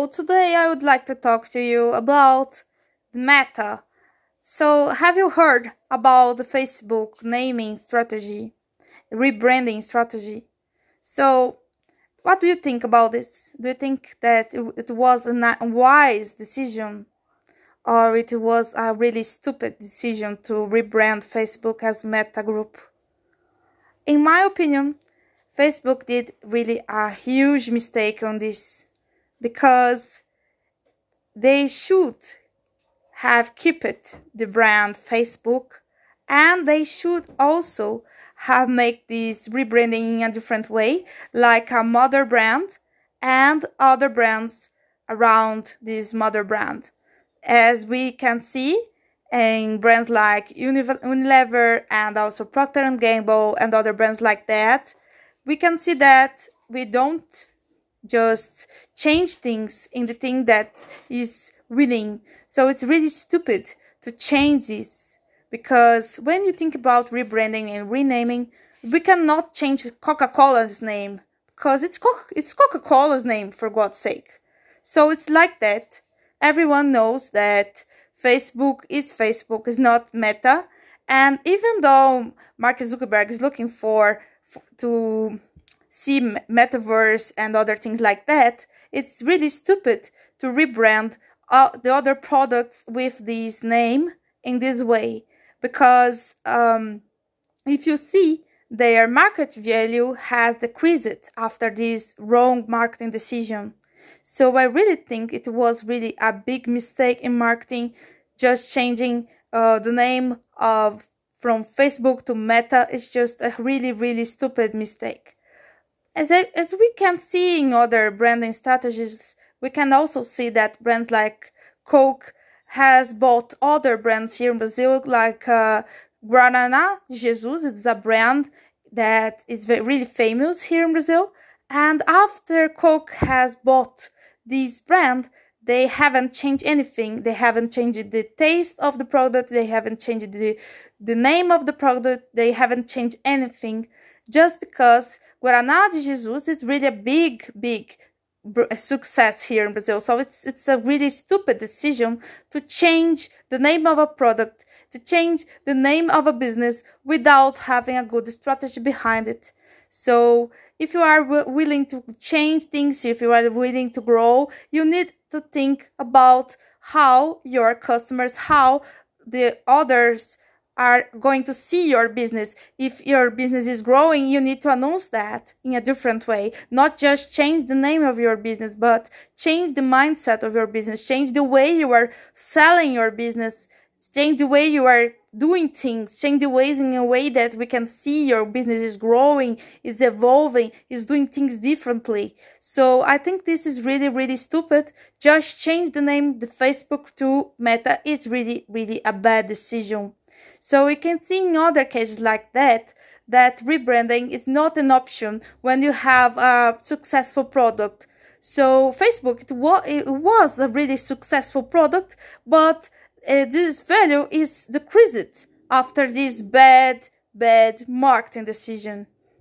So today I would like to talk to you about Meta. So have you heard about the Facebook naming strategy, rebranding strategy? So what do you think about this? Do you think that it was a wise decision or it was a really stupid decision to rebrand Facebook as Meta Group? In my opinion, Facebook did really a huge mistake on this because they should have kept the brand Facebook and they should also have make this rebranding in a different way like a mother brand and other brands around this mother brand. As we can see in brands like Unilever and also Procter & Gamble and other brands like that we can see that we don't just change things in the thing that is winning. So it's really stupid to change this because when you think about rebranding and renaming, we cannot change Coca-Cola's name because it's Co- it's Coca-Cola's name for God's sake. So it's like that. Everyone knows that Facebook is Facebook, is not Meta. And even though Mark Zuckerberg is looking for, for to see metaverse and other things like that, it's really stupid to rebrand uh, the other products with this name in this way. Because um, if you see their market value has decreased after this wrong marketing decision. So i really think it was really a big mistake in marketing just changing uh, the name of from facebook to meta. Is just a really really stupid mistake as, as we can see in other branding strategies, we can also see that brands like Coke has bought other brands here in Brazil, like uh, Guaraná Jesus. It's a brand that is really famous here in Brazil. And after Coke has bought this brand, they haven't changed anything. They haven't changed the taste of the product. They haven't changed the, the name of the product. They haven't changed anything just because Guaraná de Jesus is really a big, big success here in Brazil. So it's it's a really stupid decision to change the name of a product, to change the name of a business without having a good strategy behind it. So if you are w- willing to change things, if you are willing to grow, you need to think about how your customers, how the others are going to see your business. If your business is growing, you need to announce that in a different way. Not just change the name of your business, but change the mindset of your business, change the way you are selling your business, change the way you are doing things, change the ways in a way that we can see your business is growing, is evolving, is doing things differently. So I think this is really, really stupid. Just change the name, the Facebook to Meta. It's really, really a bad decision. So we can see in other cases like that that rebranding is not an option when you have a successful product. So Facebook it, wa- it was a really successful product, but uh, this value is decreased after this bad bad marketing decision.